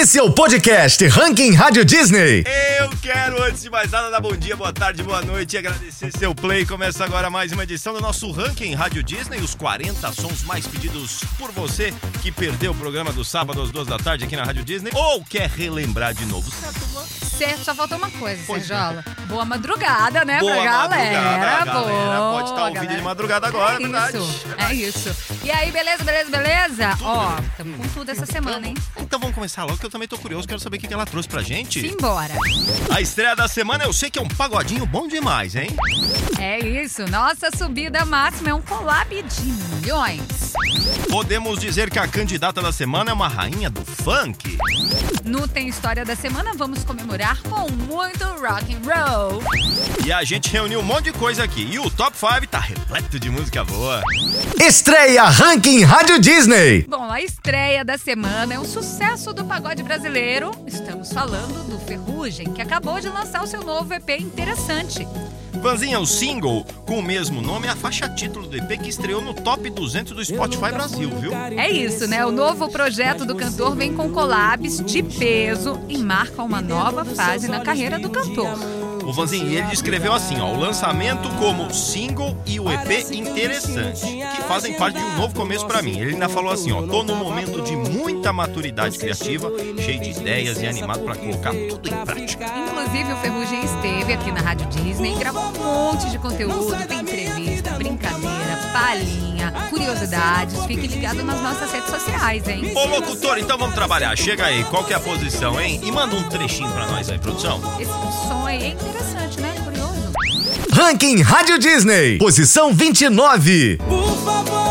Esse é o podcast Ranking Rádio Disney. Eu quero, antes de mais nada, dar bom dia, boa tarde, boa noite e agradecer seu play. Começa agora mais uma edição do nosso Ranking Rádio Disney, os 40 sons mais pedidos por você que perdeu o programa do sábado às duas da tarde aqui na Rádio Disney ou quer relembrar de novo, certo? Certo, só faltou uma coisa, Pois Sergiola. Boa madrugada, né, Boa pra galera. madrugada, galera Boa, pode estar ouvindo galera. de madrugada agora, é verdade? Isso, é isso. E aí, beleza, beleza, beleza? Ó, tamo com tudo essa semana, hein? Então vamos começar logo que eu também tô curioso, quero saber o que ela trouxe pra gente. Simbora. A estreia da semana eu sei que é um pagodinho bom demais, hein? É isso, nossa subida máxima é um collab de milhões. Podemos dizer que a candidata da semana é uma rainha do funk. No Tem História da Semana, vamos comemorar com muito rock and roll. E a gente reuniu um monte de coisa aqui. E o Top 5 tá repleto de música boa. Estreia Ranking Rádio Disney. Bom, a estreia da semana é um sucesso do pagode brasileiro. Estamos falando do Ferrugem, que acabou de lançar o seu novo EP interessante. Vanzinha, o single com o mesmo nome é a faixa título do EP que estreou no Top 200 do Spotify Brasil, viu? É isso, né? O novo projeto do cantor vem com collabs de peso e marca uma nova fase na carreira do cantor. O Vanzinho, ele descreveu assim, ó, o lançamento como single e o EP interessante, que fazem parte de um novo começo pra mim. Ele ainda falou assim, ó, tô num momento de muita maturidade criativa, cheio de ideias e animado pra colocar tudo em prática. Inclusive, o Ferrugem esteve aqui na Rádio Disney, gravou um monte de conteúdo, tem entrevista, brincadeira, palhinha, curiosidades. Fique ligado nas nossas redes sociais, hein? Ô locutor, então vamos trabalhar. Chega aí, qual que é a posição, hein? E manda um trechinho pra nós aí, produção. Esse som aí é interessante, né? Curioso. Ranking Rádio Disney. Posição 29. Por favor,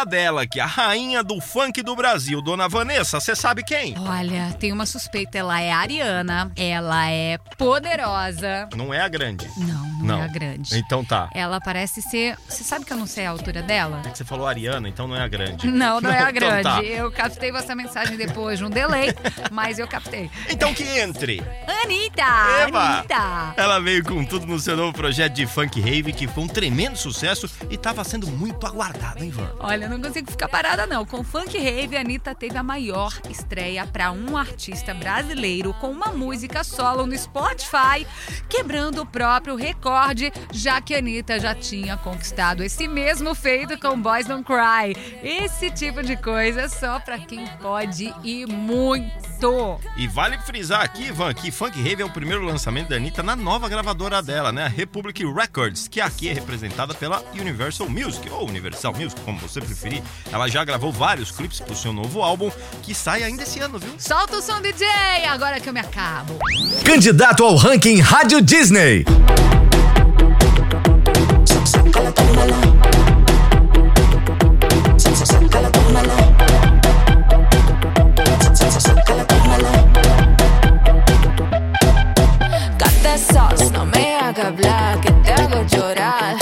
falar dela, que é a rainha do funk do Brasil, Dona Vanessa, você sabe quem? Olha, tem uma suspeita. Ela é ariana, ela é poderosa. Não é a grande. Não, não, é a grande. Então tá. Ela parece ser. Você sabe que eu não sei a altura dela? Você falou Ariana, então não é a grande. Não, não é a Então grande. tá. Eu captei vossa mensagem depois de um delay, mas eu captei. Então que entre. Anitta! Eba! Anitta! Ela veio com tudo no seu novo projeto de funk rave, que foi um tremendo sucesso e tava sendo muito aguardado, hein, Van? Olha, eu não consigo ficar parada não. Com Funk Rave, a Anitta teve a maior estreia para um artista brasileiro com uma música solo no Spotify, quebrando o próprio recorde, já que a Anitta já tinha conquistado esse mesmo feito com Boys Don't Cry. Esse tipo de coisa é só para quem pode e muito. E vale frisar aqui, Van, que Funk Rave é o primeiro lançamento da Anitta na nova gravadora dela, né? A Republic Records, que aqui é representada pela Universal Music, ou Universal Music, como você preferir. Ela já gravou vários clipes pro seu novo álbum, que sai ainda esse ano, viu? Solta o som DJ, agora que eu me acabo. Candidato ao Ranking Rádio Disney. Got sauce, no me haga hablar, que te hago llorar.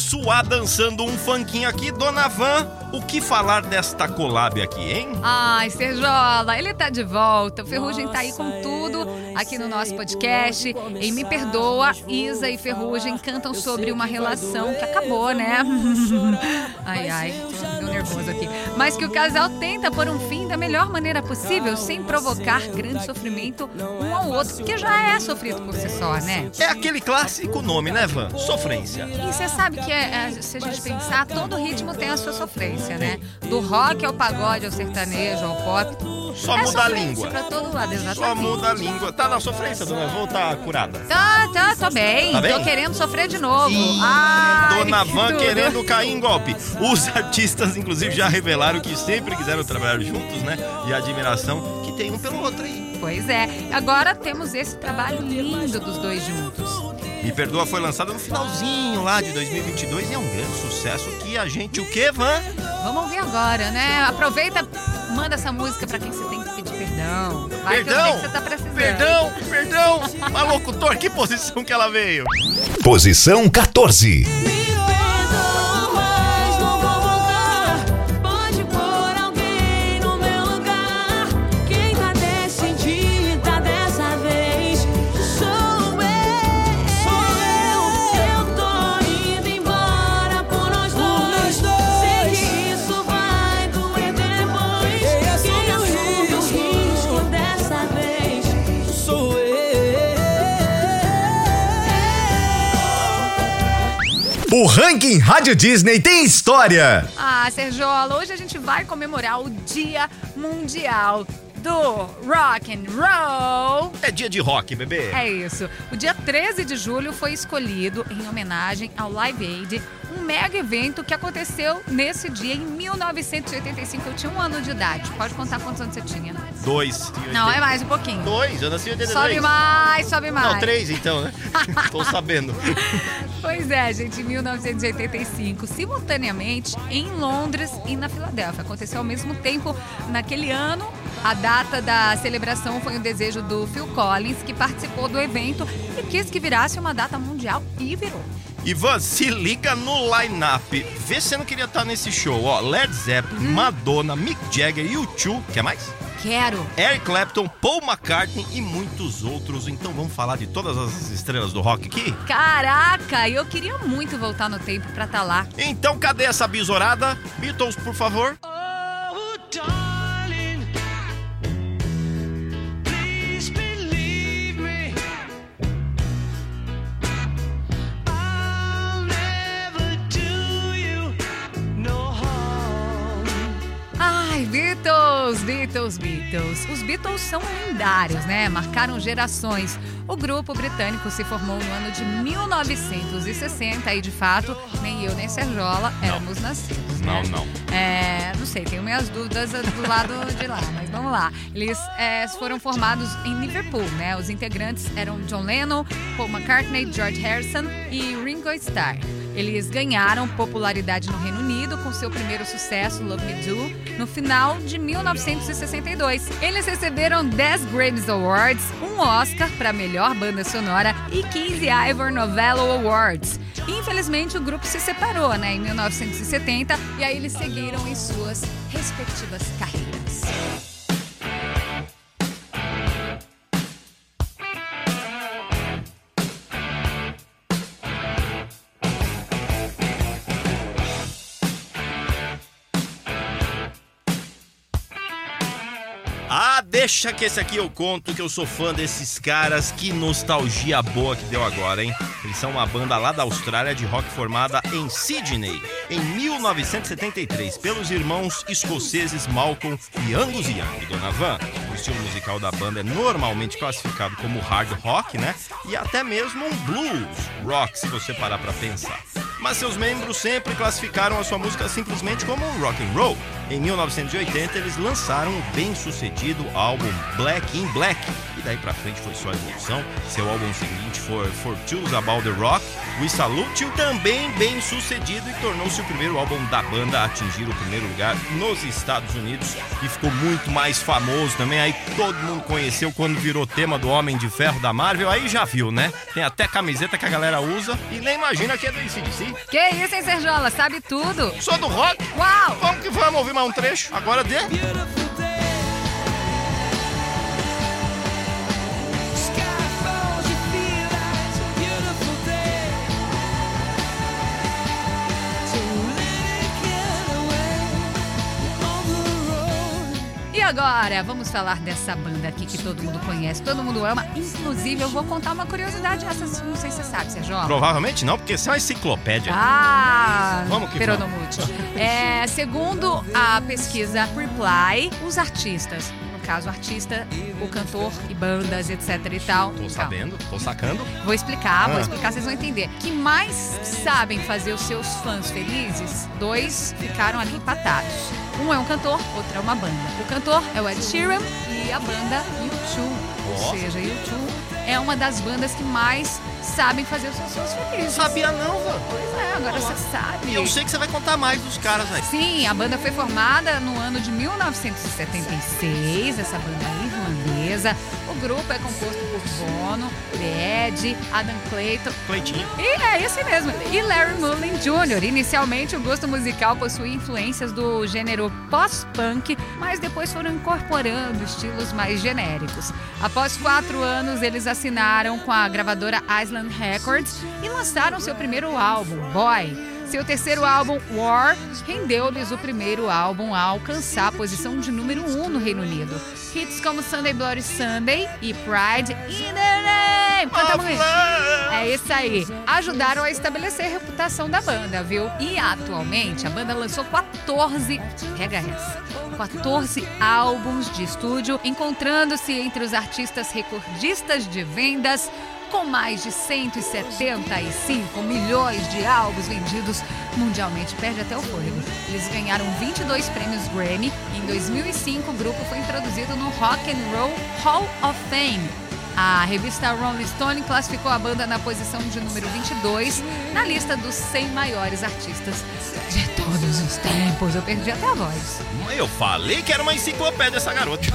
De suar dançando um funkinho aqui, Dona Van, o que falar desta collab aqui, hein? Ai, Serjola, ele tá de volta. O Ferrugem tá aí com tudo aqui no nosso podcast. E me perdoa, Isa e Ferrugem cantam sobre uma relação que acabou, né? ai, ai, nervoso aqui. Mas que o casal tenta pôr um fim da melhor maneira possível, sem provocar grande sofrimento um ao outro, porque já é sofrido por si só, né? É aquele clássico nome, né, Van? Sofrência. E você sabe que é, é, se a gente pensar, todo ritmo tem a sua sofrência, né? Do rock ao pagode, ao sertanejo, ao pop. Só é muda a língua. Pra todo lado, exatamente. Só muda a língua. Tá na sofrência, Dona Van, ou tá curada? Tá, tá, tô bem. Tá bem? Tô querendo sofrer de novo. Ih, Ai, Dona que Van tudo. querendo cair em golpe. Os artistas, inclusive, já revelaram que sempre quiseram trabalhar juntos, né? E a admiração que tem um pelo outro aí. Pois é. Agora temos esse trabalho lindo dos dois juntos. Me Perdoa foi lançada no finalzinho lá de 2022 e é um grande sucesso que a gente, o quê, Van? Vamos ouvir agora, né? Aproveita, manda essa música pra quem você tem que pedir perdão. Vai que eu sei Perdão, que você tá precisando. perdão, perdão. Mas locutor, que posição que ela veio? Posição 14. O Ranking Rádio Disney tem história. Ah, Sergiola, hoje a gente vai comemorar o Dia Mundial do Rock and Roll. É dia de rock, bebê. É isso. O dia 13 de julho foi escolhido em homenagem ao Live Aid, um mega evento que aconteceu nesse dia em 1985. Eu tinha um ano de idade. Pode contar quantos anos você tinha? Dois. Não, é mais um pouquinho. Dois, eu nasci em 83. Sobe mais, sobe mais. Não, três então, né? Tô sabendo. Pois é, gente, em 1985, simultaneamente em Londres e na Filadélfia. Aconteceu ao mesmo tempo naquele ano. A data da celebração foi um desejo do Phil Collins, que participou do evento e quis que virasse uma data mundial e virou. Ivan, se liga no line-up. Vê se você não queria estar nesse show, ó. Led Zeppelin, Uhum. Madonna, Mick Jagger, U2, quer mais? Quero. Eric Clapton, Paul McCartney e muitos outros. Então vamos falar de todas as estrelas do rock aqui? Caraca, eu queria muito voltar no tempo pra estar lá. Então cadê essa bisorada? Beatles, por favor. Oh, Beatles, Beatles, Beatles. Os Beatles são lendários, né? Marcaram gerações. O grupo britânico se formou no ano de 1960 e, de fato, nem eu nem Serjola éramos nascidos, né? Não, não. É, não sei, tenho minhas dúvidas do lado de lá, mas vamos lá. Eles é, foram formados em Liverpool, né? Os integrantes eram John Lennon, Paul McCartney, George Harrison e Ringo Starr. Eles ganharam popularidade no Reino Unido com seu primeiro sucesso, Love Me Do, no final de 1962. Eles receberam 10 Grammys Awards, um Oscar para melhor banda sonora e 15 Ivor Novello Awards. Infelizmente, o grupo se separou né, em 1970 e aí eles seguiram em suas respectivas carreiras. Deixa que esse aqui eu conto que eu sou fã desses caras. Que nostalgia boa que deu agora, hein? Eles são uma banda lá da Austrália de rock formada em Sydney em 1973 pelos irmãos escoceses Malcolm e Angus Young, Dona Van. O estilo musical da banda é normalmente classificado como hard rock, né? E até mesmo um blues rock, se você parar pra pensar. Mas seus membros sempre classificaram a sua música simplesmente como rock and roll. Em 1980, eles lançaram o bem-sucedido álbum Black in Black, e daí pra frente foi só evolução. Seu álbum seguinte foi For Tools About the Rock, We Salute You, também bem sucedido e tornou-se o primeiro álbum da banda a atingir o primeiro lugar nos Estados Unidos e ficou muito mais famoso também. Aí todo mundo conheceu quando virou tema do Homem de Ferro da Marvel, aí já viu, né? Tem até camiseta que a galera usa e nem imagina que é do ACDC. Que isso, hein, Serjola? Sabe tudo? Sou do rock. Uau! Vamos que vamos ouvir mais um trecho agora de. Agora, vamos falar dessa banda aqui que todo mundo conhece, todo mundo ama. Inclusive, eu vou contar uma curiosidade, essa não sei se você sabe, Serjola. Provavelmente não, porque você é uma enciclopédia. Ah, Vamos que peronomútil. É, segundo a pesquisa Reply, os artistas caso artista, o cantor e bandas, etc e tal. Tô Calma. sabendo, tô sacando. Vou explicar, vou Ah. explicar, vocês vão entender. Que mais sabem fazer os seus fãs felizes, dois ficaram ali empatados. Um é um cantor, outro é uma banda. O cantor é o Ed Sheeran e a banda U2. Ou seja, U2 é uma das bandas que mais sabem fazer os seus fãs felizes. Sabia não, Van. Pois é, agora você sabe. E eu sei que você vai contar mais dos caras aí. Sim, a banda foi formada no ano de 1976, essa banda irlandesa. O grupo é composto por Bono, Edge, Adam Clayton Cleitinho. e é esse mesmo. E Larry Mullen Jr. Inicialmente, o gosto musical possuía influências do gênero post-punk, mas depois foram incorporando estilos mais genéricos. Após quatro anos, eles assinaram com a gravadora Island Records e lançaram seu primeiro álbum, Boy. Seu terceiro álbum, War, rendeu-lhes o primeiro álbum a alcançar a posição de número um no Reino Unido. Hits como Sunday Bloody Sunday e Pride in the Name. Canta muito. É isso aí. Ajudaram a estabelecer a reputação da banda, viu? E atualmente a banda lançou 14, pega essa, 14 álbuns de estúdio, encontrando-se entre os artistas recordistas de vendas. Com mais de 175 milhões de álbuns vendidos mundialmente, perde até o fôlego. Eles ganharam 22 prêmios Grammy. Em 2005, o grupo foi introduzido no Rock and Roll Hall of Fame. A revista Rolling Stone classificou a banda na posição de número 22 na lista dos 100 maiores artistas de todos os tempos. Eu perdi até a voz. Eu falei que era uma enciclopédia essa garota.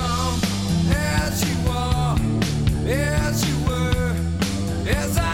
As you are, as you as I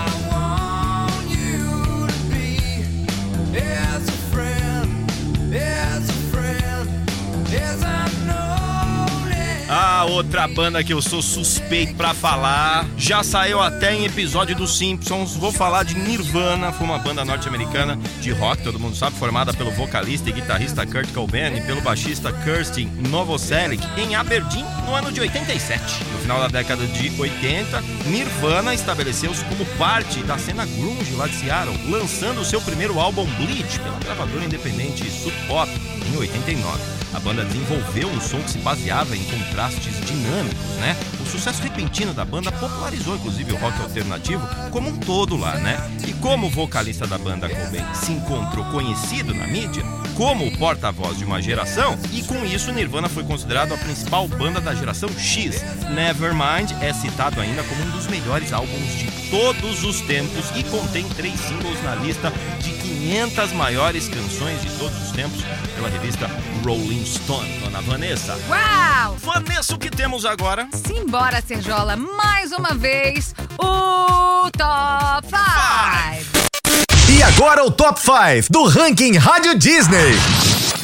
Outra banda que eu sou suspeito pra falar, já saiu até em episódio dos Simpsons. Vou falar de Nirvana, foi uma banda norte-americana de rock, todo mundo sabe, formada pelo vocalista e guitarrista Kurt Cobain e pelo baixista Kirstin Novoselic em Aberdeen no ano de 87. No final da década de 80, Nirvana estabeleceu-se como parte da cena grunge lá de Seattle, lançando seu primeiro álbum Bleach pela gravadora independente Sub Pop em 89. A banda desenvolveu um som que se baseava em contrastes dinâmicos, né? O sucesso repentino da banda popularizou inclusive o rock alternativo como um todo lá, né? E como o vocalista da banda Cobain se encontrou conhecido na mídia como o porta-voz de uma geração, e com isso Nirvana foi considerado a principal banda da geração X. Nevermind é citado ainda como um dos melhores álbuns de todos os tempos e contém três singles na lista de 500 maiores canções de todos os tempos pela revista Rolling Stone. Dona Vanessa. Uau! Vanessa, o que temos agora? Simbora, Serjola, mais uma vez, o Top 5. E agora o Top 5 do ranking Rádio Disney.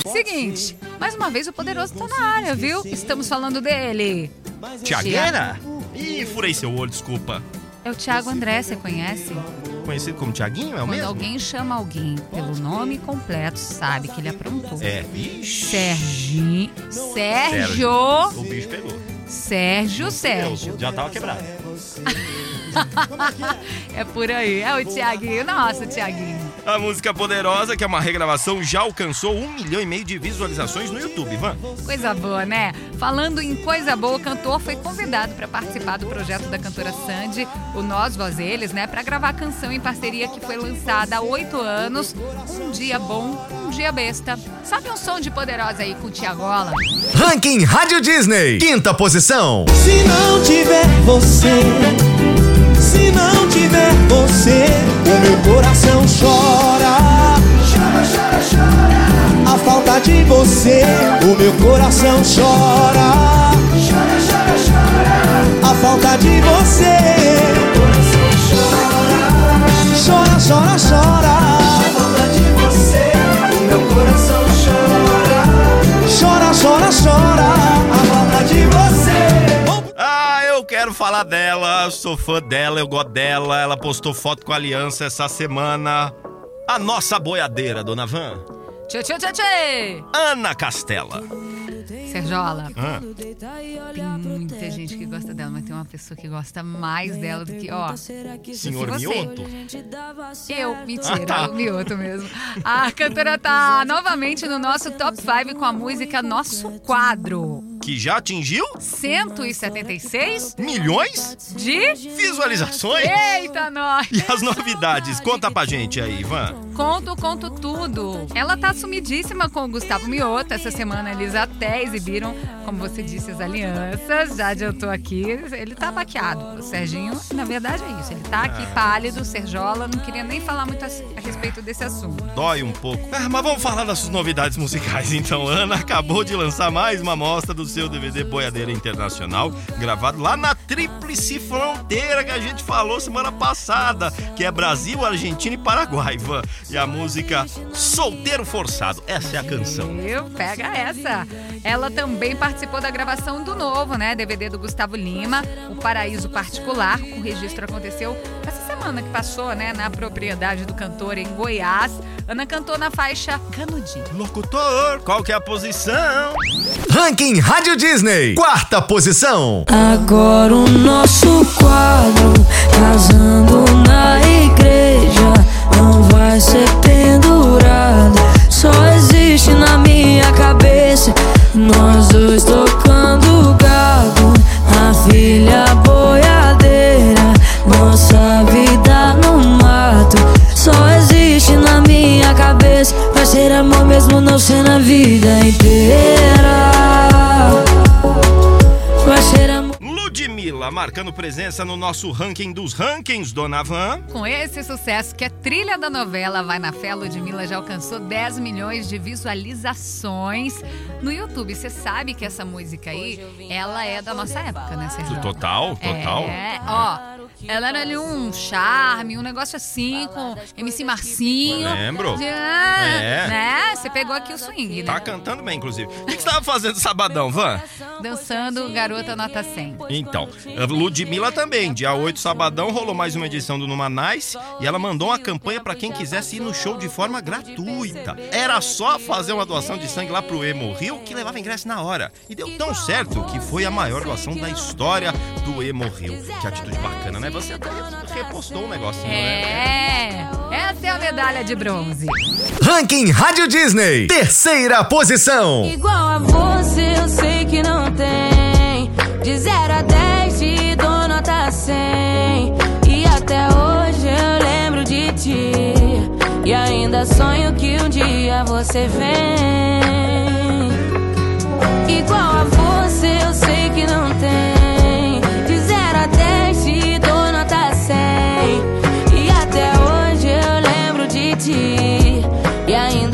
Seguinte, mais uma vez o Poderoso tá na área, viu? Estamos falando dele. Tiagueira? Ih, furei seu olho, desculpa. É o Thiago André, você conhece? Conhecido como Tiaguinho, é o Quando mesmo? alguém chama alguém pelo nome completo, sabe que ele aprontou. É. Serginho. Sérgio. O bicho pegou. Sérgio, Sérgio. Já tava quebrado. É por aí. É o Tiaguinho. Nossa, Tiaguinho. A música Poderosa, que é uma regravação, já alcançou um milhão e meio de visualizações no YouTube, Van. Coisa boa, né? Falando em coisa boa, o cantor foi convidado para participar do projeto da cantora Sandy, o Nós Voz Eles, né? Para gravar a canção em parceria que foi lançada há oito anos. Um dia bom, um dia besta. Sabe um som de Poderosa aí com o Tiagola? Ranking Rádio Disney. Quinta posição. Se não tiver você, se não tiver você, o meu coração chora. Chora, chora, chora. A falta de você, o meu coração chora. Falar dela, sou fã dela, eu gosto dela. Ela postou foto com a aliança essa semana. A nossa boiadeira, dona Van. Tchê, tchê, tchê, tchê. Ana Castela. Serjola, Ah, tem muita gente que gosta dela, mas tem uma pessoa que gosta mais dela do que, ó. senhor você? Mioto? Eu, mentira, Ah, tá. o Mioto mesmo. A cantora tá novamente no nosso top 5 com a música Nosso Quadro. Que já atingiu 176 milhões de. visualizações. Eita, nós! E as novidades? Conta pra gente aí, Ivan. Conto, conto tudo. Ela tá sumidíssima com o Gustavo Mioto. Essa semana eles até exibiram, como você disse, as alianças. Já adiantou aqui. Ele tá baqueado. O Serginho, na verdade, é isso. Ele tá aqui pálido, Serjola. Não queria nem falar muito a, a respeito desse assunto. Dói um pouco. Ah, mas vamos falar das suas novidades musicais então. Ana acabou de lançar mais uma amostra do seu DVD Boiadeira Internacional, gravado lá na Tríplice Fronteira que a gente falou semana passada, que é Brasil, Argentina e Paraguai. E a música Solteiro Forçado. Essa é a canção. Eu, pega essa. Ela também participou da gravação do novo, né? DVD do Gustavo Lima, O Paraíso Particular. O registro aconteceu essa semana que passou, né? Na propriedade do cantor em Goiás. Ana cantou na faixa Canudinho. Locutor, qual que é a posição? Ranking Rádio Disney. Quarta posição. Agora o nosso quadro, casando na igreja, marcando presença no nosso ranking dos rankings, Dona Van. Com esse sucesso que é trilha da novela Vai na Fé, Ludmilla já alcançou 10 milhões de visualizações no YouTube. Você sabe que essa música aí, ela é da nossa época, né, Sérgio? Total, total. É, ó. Ela era ali um charme, um negócio assim, com MC Marcinho. Lembro. De- É. Né? Você pegou aqui o swing, né? Tá cantando bem, inclusive. O que você tava fazendo sabadão, Van? Dançando Garota Nota 100. Então, Ludmilla também. Dia 8, sabadão, rolou mais uma edição do Numa Nice e ela mandou uma campanha pra quem quisesse ir no show de forma gratuita. Era só fazer uma doação de sangue lá pro Emo Rio que levava ingresso na hora. E deu tão certo que foi a maior doação da história do Emo Rio. Que atitude bacana, né? Você até repostou um negocinho, né? É, essa é a medalha de bronze. Ranking Rádio Disney. Terceira posição. Igual a você, eu sei que não tem. De 0 a 10, te dou nota 100. E até hoje eu lembro de ti. E ainda sonho que um dia você vem. Igual a você, eu sei que não tem.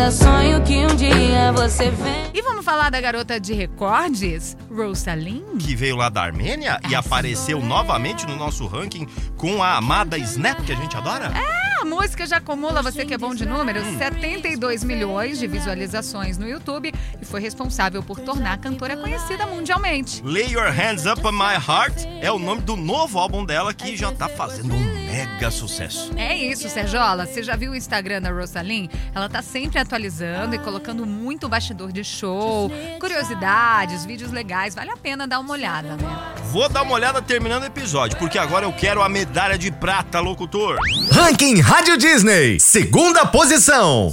E ainda sonho que um dia você vem. E vamos falar da garota de recordes, Rosalind? Que veio lá da Armênia e apareceu novamente no nosso ranking com a amada Snap, que a gente adora. A música já acumula, você que é bom de números, 72 milhões de visualizações no YouTube e foi responsável por tornar a cantora conhecida mundialmente. Lay Your Hands Up on My Heart é o nome do novo álbum dela que já tá fazendo um mega sucesso. É isso, Serjola. Você já viu o Instagram da Rosalind? Ela tá sempre atualizando e colocando muito bastidor de show, curiosidades, vídeos legais. Vale a pena dar uma olhada, né? Vou dar uma olhada terminando o episódio, porque agora eu quero a medalha de prata, locutor. Ranking Rádio Disney. Segunda posição.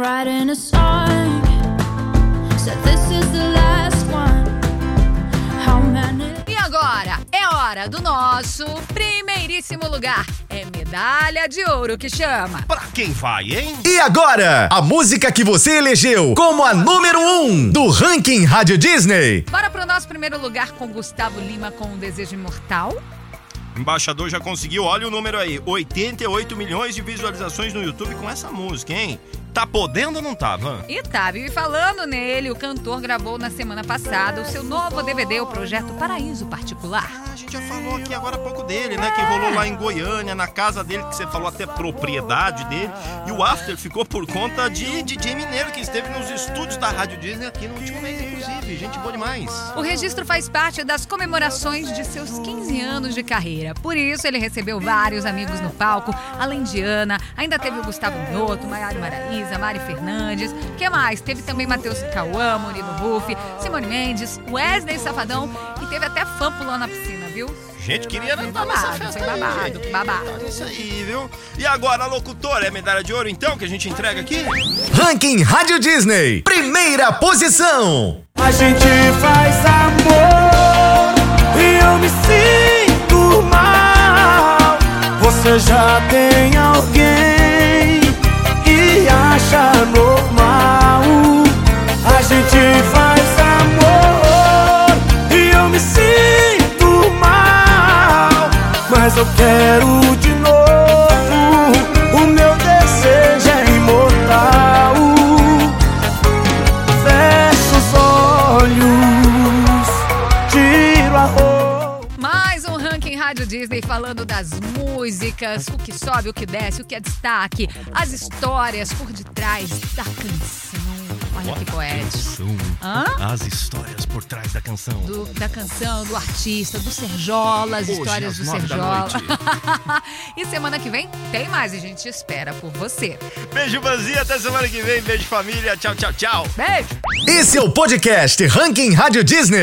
Writing a song. Said this is the last one. How many? E agora é hora do nosso primeiríssimo lugar. É medalha de ouro que chama. Pra quem vai, hein? E agora, a música que você elegeu como a número 1 um do Ranking Rádio Disney. Bora pro nosso primeiro lugar com Gustavo Lima com o Desejo Imortal. O embaixador já conseguiu, olha o número aí, 88 milhões de visualizações no YouTube com essa música, hein? Tá podendo ou não tá, Van? E tá, viu? E falando nele, o cantor gravou na semana passada o seu novo DVD, o projeto Paraíso Particular. A gente já falou aqui agora há pouco dele, né? Que rolou lá em Goiânia, na casa dele, que você falou até propriedade dele. E o after ficou por conta de DJ Mineiro, que esteve nos estúdios da Rádio Disney aqui no último mês, inclusive. Gente boa demais. O registro faz parte das comemorações de seus 15 anos de carreira. Por isso, ele recebeu vários amigos no palco, além de Ana. Ainda teve o Gustavo Noto, Maiara Maraíza, Mari Fernandes. que mais? Teve também Matheus Cauã, Murilo Ruff, Simone Mendes, Wesley Safadão e teve até fã pulando na piscina, viu? Gente, queria Foi estar nessa babado, festa foi aí, babado, gente. babado. Tá Isso aí, viu? E agora, locutor, é medalha de ouro então que a gente entrega aqui? Ranking Rádio Disney, primeira posição. A gente faz amor e eu me sinto mal. Você já tem alguém acha normal. A gente faz amor e eu me sinto mal. Mas eu quero de músicas, o que sobe, o que desce, o que é destaque, as histórias por detrás da canção. Olha que poético. Hã? As histórias por trás da canção. Do- da canção, do artista, do Serjola, as Hoje, histórias do Serjola. e semana que vem tem mais e a gente espera por você. Beijo, Banzinha. Até semana que vem. Beijo, família. Tchau, tchau, tchau. Beijo! Esse é o podcast Ranking Rádio Disney.